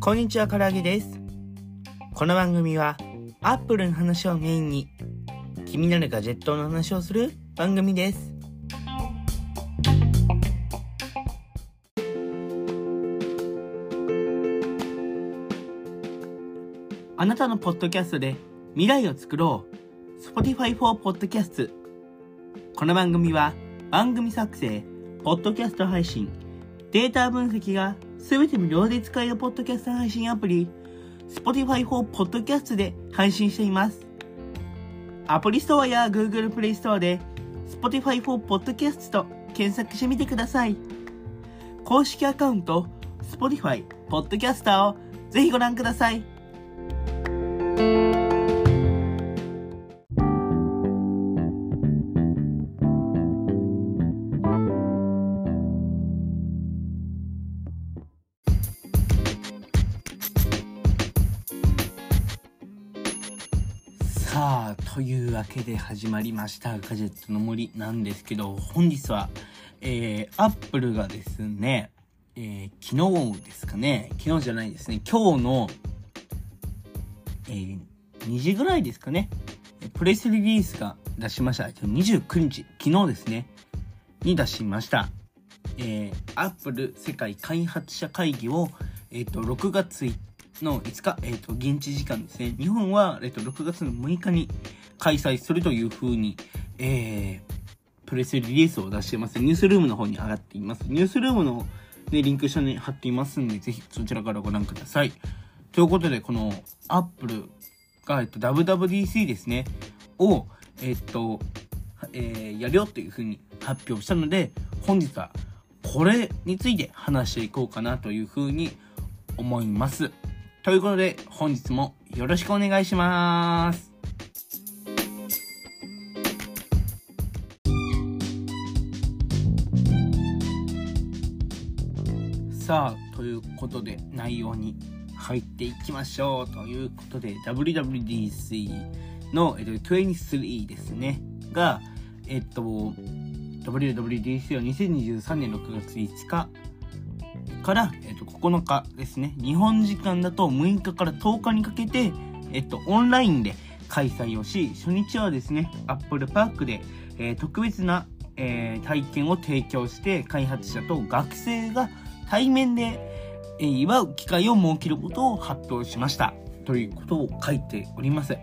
こんにちは、からあげです。この番組は、アップルの話をメインに、気になるガジェットの話をする番組です。あなたのポッドキャストで未来を作ろう。Spotify for Podcast。この番組は番組作成、ポッドキャスト配信、データ分析がすべて無料で使えるポッドキャスト配信アプリ、Spotify for Podcast で配信しています。アプリストアや Google Play Store で Spotify for Podcast と検索してみてください。公式アカウント Spotify Podcaster をぜひご覧ください。さあ、というわけで始まりましたガジェットの森なんですけど、本日は、えー、アップルがですね、えー、昨日ですかね、昨日じゃないですね、今日の、えー、2時ぐらいですかね、プレスリリースが出しました。29日、昨日ですね、に出しました。えー、アップル世界開発者会議を、えっ、と、6月1の5日、えっ、と、現地時間ですね。日本は、えっ、と、6月の6日に開催するという風に、えー、プレスリリースを出してます。ニュースルームの方に上がっています。ニュースルームの、ね、リンク下に貼っていますんで、ぜひそちらからご覧ください。ということで、この、アップルが、えっと、WWDC ですね、を、えっと、えーやるよっていう風に発表したので、本日はこれについて話していこうかなという風に思います。ということで、本日もよろしくお願いします。さあ、ということで内容に入っていきましょう。ということで、WWDC の、えっと、23ですね。が、えっと、WWDC は2023年6月5日から、えっと、9日ですね。日本時間だと6日から10日にかけて、えっと、オンラインで開催をし、初日はですね、アップルパークで、えー特別な、えー体験を提供して、開発者と学生が対面で、えー祝う機会を設けることを発表しました。ということを書いております。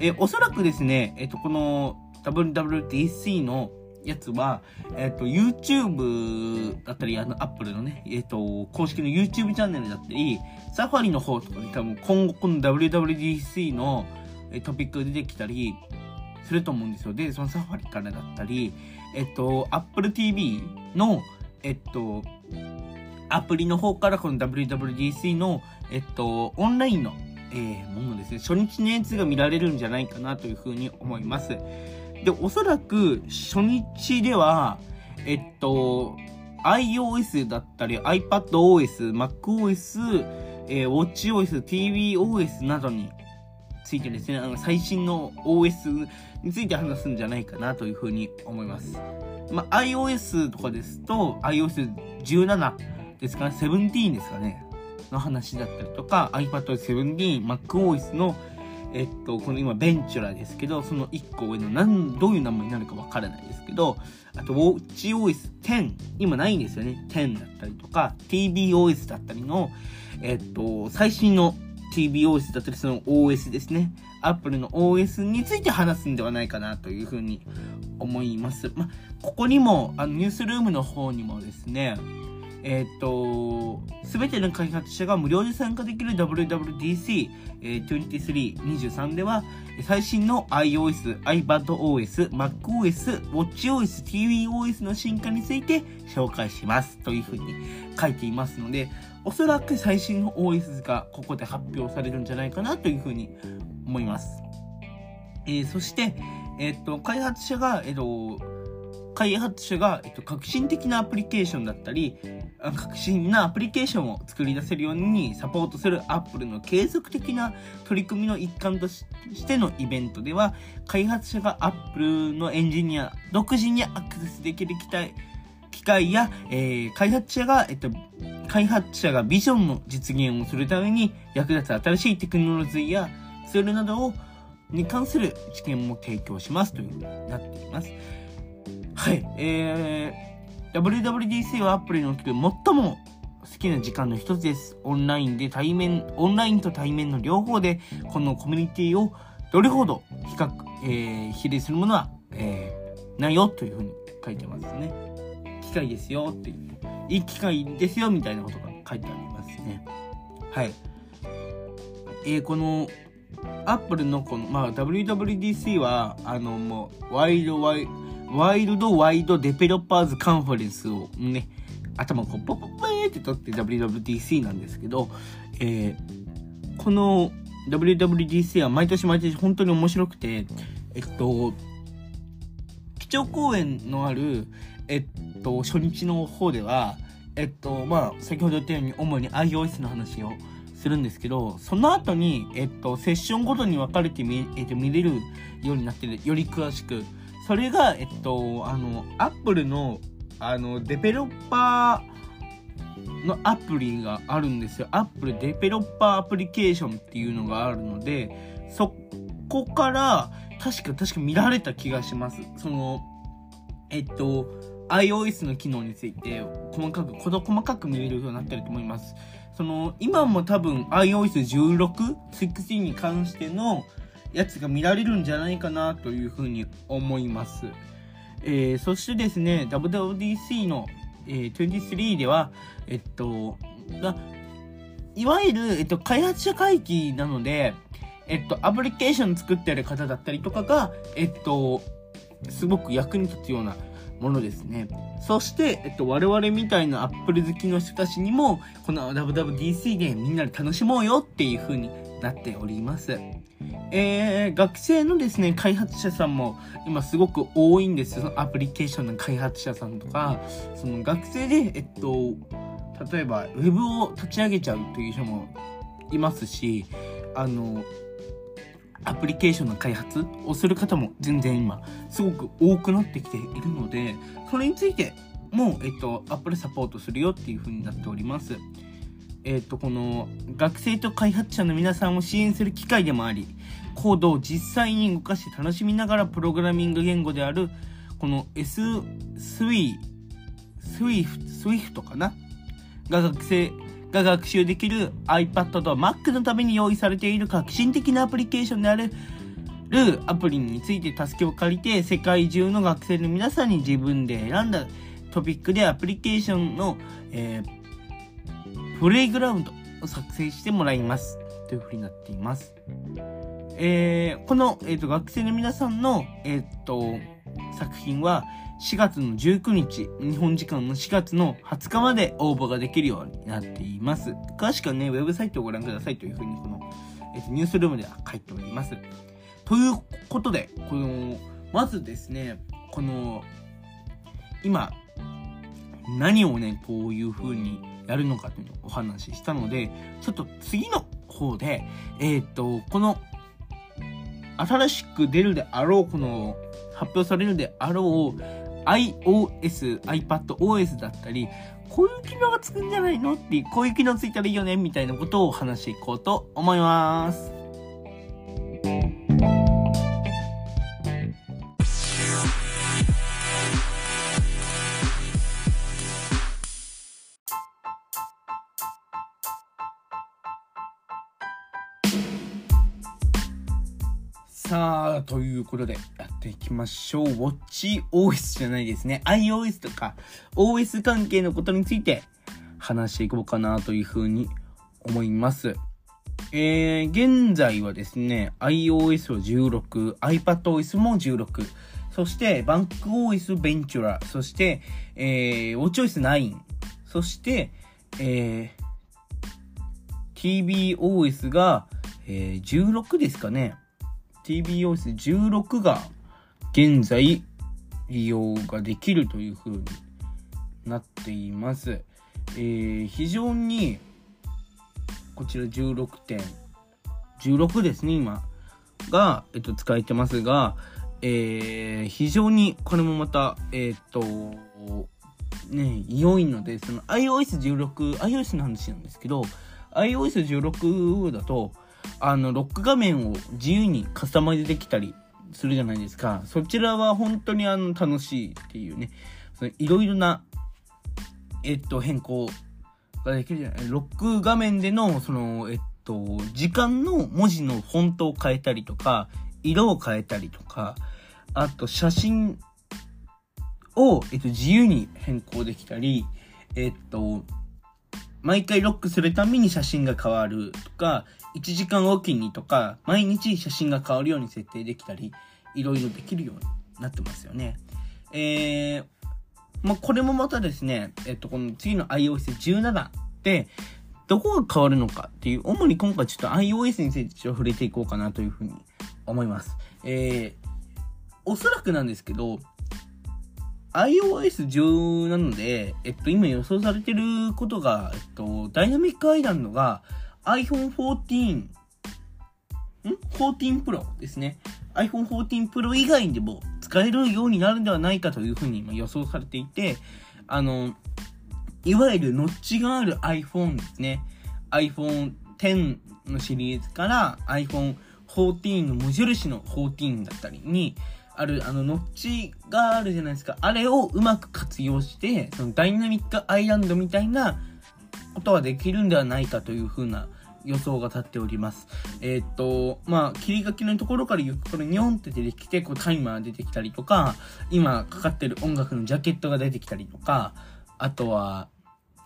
えおそらくですね、えっ、と、この WWDC のやつは、えっ、と、YouTube だったり、あの、Apple のね、えっ、と、公式の YouTube チャンネルだったり、サファリの方とかで多分今後この WWDC のトピック出てきたりすると思うんですよ。で、そのサファリからだったり、えっと、Apple TV の、えっと、アプリの方からこの WWDC の、えっと、オンラインの、えーものですね、初日のやつが見られるんじゃないかなというふうに思います。で、おそらく初日では、えっと、iOS だったり iPadOS、MacOS、えー、WatchOS、tvOS などについてですね、あの最新の OS について話すんじゃないかなというふうに思います。まあ、iOS とかですと、iOS17 ですかね、17ですかね、の話だったりとか、iPad17、MacOS の、えっと、この今、ベンチュラですけど、その1個上の、なん、どういう名前になるかわからないですけど、あと、WatchOS10、今ないんですよね。10だったりとか、TBOS だったりの、えっと、最新の TBOS だったり、その OS ですね。Apple の OS について話すんではないかなというふうに思います。ま、ここにも、あの、ニュースルームの方にもですね、えっ、と、すべての開発者が無料で参加できる WWDC2323 では、最新の iOS、iPadOS、MacOS、WatchOS、tvOS の進化について紹介します。というふうに書いていますので、おそらく最新の OS がここで発表されるんじゃないかなというふうに思います。えーそして、えっ、と、開発者が、えっ、と、開発者が、えっと、革新的なアプリケーションだったり、革新なアプリケーションを作り出せるようにサポートする Apple の継続的な取り組みの一環としてのイベントでは、開発者が Apple のエンジニア独自にアクセスできる機体機械や、えー、開発者が、えっと、開発者がビジョンの実現をするために役立つ新しいテクノロジーやツールなどをに関する知見も提供しますというふうになっています。はい。えー、WWDC はアプリにおける最も好きな時間の一つです。オンラインで対面、オンラインと対面の両方で、このコミュニティをどれほど比較、えー、比例するものは、えー、ないよというふうに書いてますね。機械ですよっていう。いい機械ですよみたいなことが書いてありますね。はい。えー、この、アップルのこの、まあ、WWDC は、あの、もう、ワイドワイド、ワイルドワイドデベロッパーズカンファレンスをね、頭こうポッポッポーって取って WWDC なんですけど、えー、この WWDC は毎年毎年本当に面白くて、えっと、基調講演のある、えっと、初日の方では、えっと、まあ、先ほど言ったように主に iOS の話をするんですけど、その後に、えっと、セッションごとに分かれて見,、えっと、見れるようになってる、より詳しく、それが、えっと、あの、アップルの、あの、デベロッパーのアプリがあるんですよ。アップルデベロッパーアプリケーションっていうのがあるので、そこから、確か、確か見られた気がします。その、えっと、iOS の機能について、細かく、細かく見れるようになってると思います。その、今も多分 iOS16、16に関しての、やつが見られるんじゃないかなというふうに思います。えー、そしてですね、WWDC の、えー、23では、えっと、いわゆる、えっと、開発者会議なので、えっと、アプリケーション作ってる方だったりとかが、えっと、すごく役に立つようなものですね。そして、えっと、我々みたいなアップル好きの人たちにも、この WWDC でみんなで楽しもうよっていう風になっております。えー、学生のですね、開発者さんも今すごく多いんですよ。アプリケーションの開発者さんとか、その学生で、えっと、例えば Web を立ち上げちゃうという人もいますし、あの、アプリケーションの開発をする方も全然今すごく多くなってきているので、それについても、えっと、Apple サポートするよっていう風になっております。えっと、この学生と開発者の皆さんを支援する機会でもあり、コードを実際に動かして楽しみながらプログラミング言語である、この S、スウィ、スウィフ、スウィフトかな？が学生が学習できる iPad と Mac のために用意されている革新的なアプリケーションであるるアプリについて助けを借りて世界中の学生の皆さんに自分で選んだトピックでアプリケーションの、えー、プレイグラウンドを作成してもらいます。というふうになっています。えー、この、えーと、学生の皆さんの、えーと、作品は4月の19日、日本時間の4月の20日まで応募ができるようになっています。詳しくはね、ウェブサイトをご覧くださいというふうに、この、えーと、ニュースルームでは書いております。ということで、この、まずですね、この、今、何をね、こういう風にやるのかというのをお話ししたので、ちょっと次の方で、えっ、ー、と、この新しく出るであろう、この、発表されるであろう、iOS、iPadOS だったり、こういう機能がつくんじゃないのって、こういう機能ついたらいいよね、みたいなことを話していこうと思います。さあ、ということで、やっていきましょう。WatchOS じゃないですね。iOS とか、OS 関係のことについて話していこうかなというふうに思います。えー、現在はですね、iOS は16、iPadOS も16、そして、バンク OS ベンチュラ、そして、えー、WatchOS 9、そして、えー、TBOS が、えー、16ですかね。TBOS16 が現在利用ができるという風になっています。えー、非常にこちら16点16ですね今が、えっと、使えてますが、えー、非常にこれもまたえー、っとね、良いので、その iOS16、iOS の話なんですけど、iOS16 だと、あの、ロック画面を自由にカスタマイズできたりするじゃないですか。そちらは本当にあの、楽しいっていうね、いろいろな、えっと、変更ができるじゃない。ロック画面での、その、えっと、時間の文字のフォントを変えたりとか、色を変えたりとか、あと写真を、えっと、自由に変更できたり、えっと、毎回ロックするたびに写真が変わるとか、1時間おきにとか、毎日写真が変わるように設定できたり、いろいろできるようになってますよね。えー、まあ、これもまたですね、えっと、この次の iOS17 で、どこが変わるのかっていう、主に今回ちょっと iOS についてちょっと触れていこうかなというふうに思います。えー、おそらくなんですけど、iOS10 なので、えっと、今予想されてることが、えっと、ダイナミックアイランドが iPhone 14、ん ?14 Pro ですね。iPhone 14 Pro 以外でも使えるようになるんではないかというふうに今予想されていて、あの、いわゆるノッチがある iPhone ですね。iPhone X のシリーズから iPhone 14の無印の14だったりに、ある、あの、ノッチがあるじゃないですか。あれをうまく活用して、そのダイナミックアイランドみたいなことはできるんではないかというふうな予想が立っております。えー、っと、まあ、切り書きのところからゆっくりニョンって出てきて、こうタイマー出てきたりとか、今かかってる音楽のジャケットが出てきたりとか、あとは、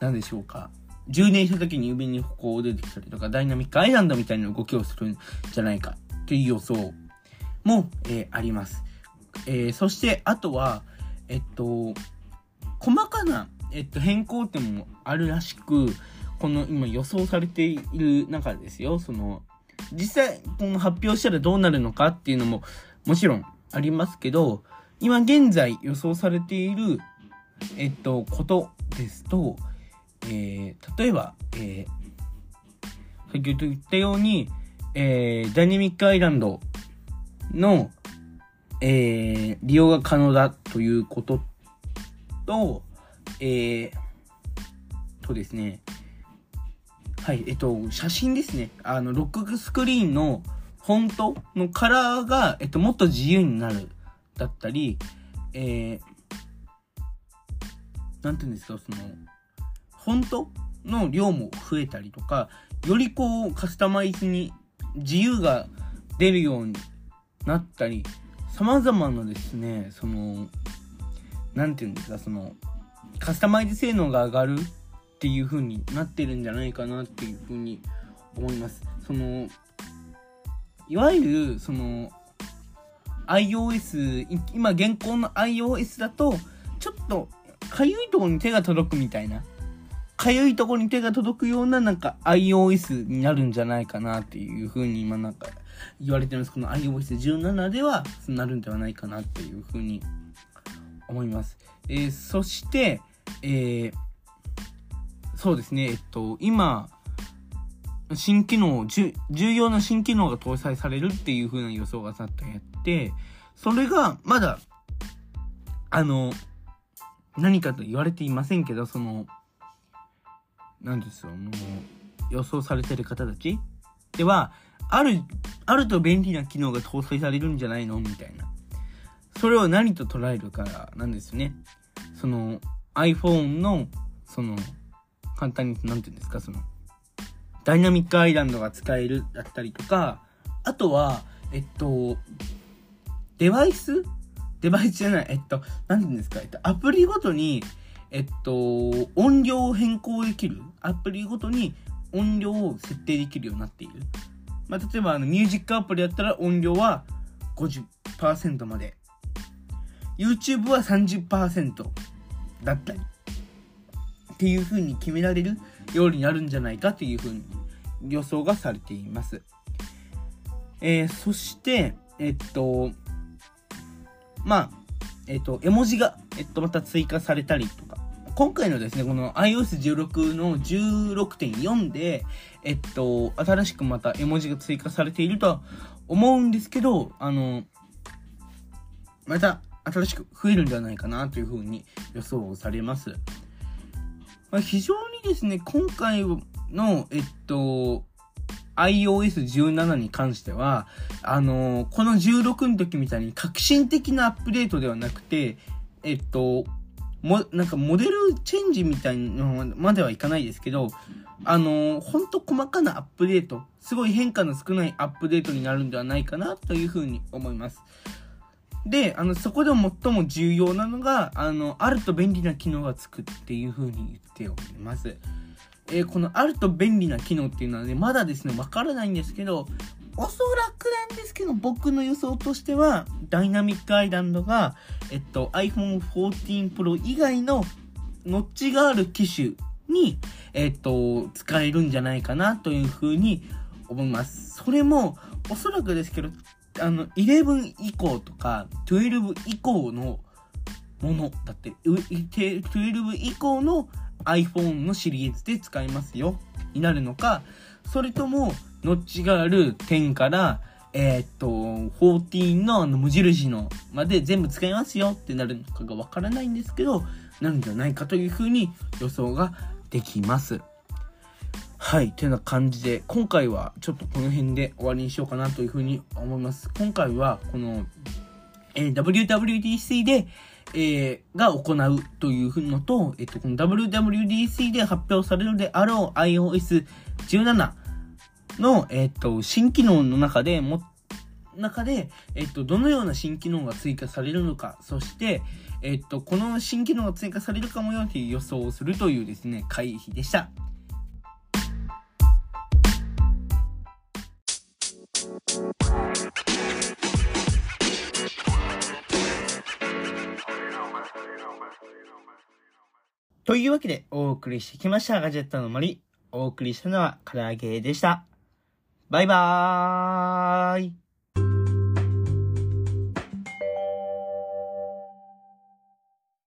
何でしょうか。充電した時に指にこう出てきたりとか、ダイナミックアイランドみたいな動きをするんじゃないかという予想も、えー、あります。えー、そして、あとは、えっと、細かな、えっと、変更点もあるらしく、この今予想されている中ですよ、その、実際、この発表したらどうなるのかっていうのも、もちろんありますけど、今現在予想されている、えっと、ことですと、えー、例えば、えー、先ほど言ったように、えー、ダイナミックアイランドの、えー、利用が可能だということと、えー、とですね、はい、えっと、写真ですね。あの、ロックスクリーンのフォントのカラーが、えっと、もっと自由になる。だったり、えー、なんていうんですか、その、フォントの量も増えたりとか、よりこう、カスタマイズに自由が出るようになったり、様々なですね、その、なんていうんですか、その、カスタマイズ性能が上がるっていう風になってるんじゃないかなっていう風に思います。その、いわゆる、その、iOS、今現行の iOS だと、ちょっと、かゆいとこに手が届くみたいな。かゆいとこに手が届くようななんか iOS になるんじゃないかなっていう風に今なんか言われてます。この iOS17 ではなるんではないかなっていう風に思います。えー、そして、えー、そうですね、えっと、今、新機能、重要な新機能が搭載されるっていう風な予想がさっとやって、それがまだ、あの、何かと言われていませんけど、その、なんですよ、もう、予想されてる方たちでは、ある、あると便利な機能が搭載されるんじゃないのみたいな。それを何と捉えるかなんですね。その iPhone の、その、簡単に、なんて言うんですか、その、ダイナミックアイランドが使えるだったりとか、あとは、えっと、デバイス？デバイスじゃない、えっと、なんて言うんですか、えっと、アプリごとに、えっと、音量を変更できる？アプリごとに音量を設定できるようになっている。まあ、例えば、あの、ミュージックアプリだったら音量は50%まで。YouTube は30%だったり。っていう風に決められるようになるんじゃないかっていう風に予想がされています。えー、そして、えっと、まあ、えっと、絵文字が、えっと、また追加されたりとか、今回のですね、この iOS16 の16.4で、えっと、新しくまた絵文字が追加されているとは思うんですけど、あの、また、新しく増えるんじゃないかなというふうに予想されます。まあ、非常にですね、今回の、えっと、iOS17 に関しては、あのー、この16の時みたいに革新的なアップデートではなくて、えっと、も、なんかモデルチェンジみたいなのまではいかないですけど、あのー、ほんと細かなアップデート、すごい変化の少ないアップデートになるんではないかなというふうに思います。で、あの、そこで最も重要なのが、あの、あると便利な機能がつくっていうふうに言っております。えー、このあると便利な機能っていうのはね、まだですね、わからないんですけど、おそらくなんですけど、僕の予想としては、ダイナミックアイランドが、えっと、iPhone 14 Pro 以外のノッチがある機種に、えっと、使えるんじゃないかなというふうに思います。それも、おそらくですけど、あの、11以降とか、12以降のものだって、12以降の iPhone のシリーズで使えますよ、になるのか、それとも、ノッチがある10から、えー、っと、14のあの無印のまで全部使いますよってなるのかがわからないんですけど、なるんじゃないかというふうに予想ができます。はい。というような感じで、今回はちょっとこの辺で終わりにしようかなというふうに思います。今回は、この、えー、WWDC で、えー、が行うというのと、えっと、この WWDC で発表されるであろう iOS17 の、えっと、新機能の中でも、中で、えっと、どのような新機能が追加されるのか、そして、えっと、この新機能が追加されるかもよという予想をするというですね、回避でした。というわけでお送りしてきましたガジェットの森。お送りしたのは唐揚げでした。バイバーイ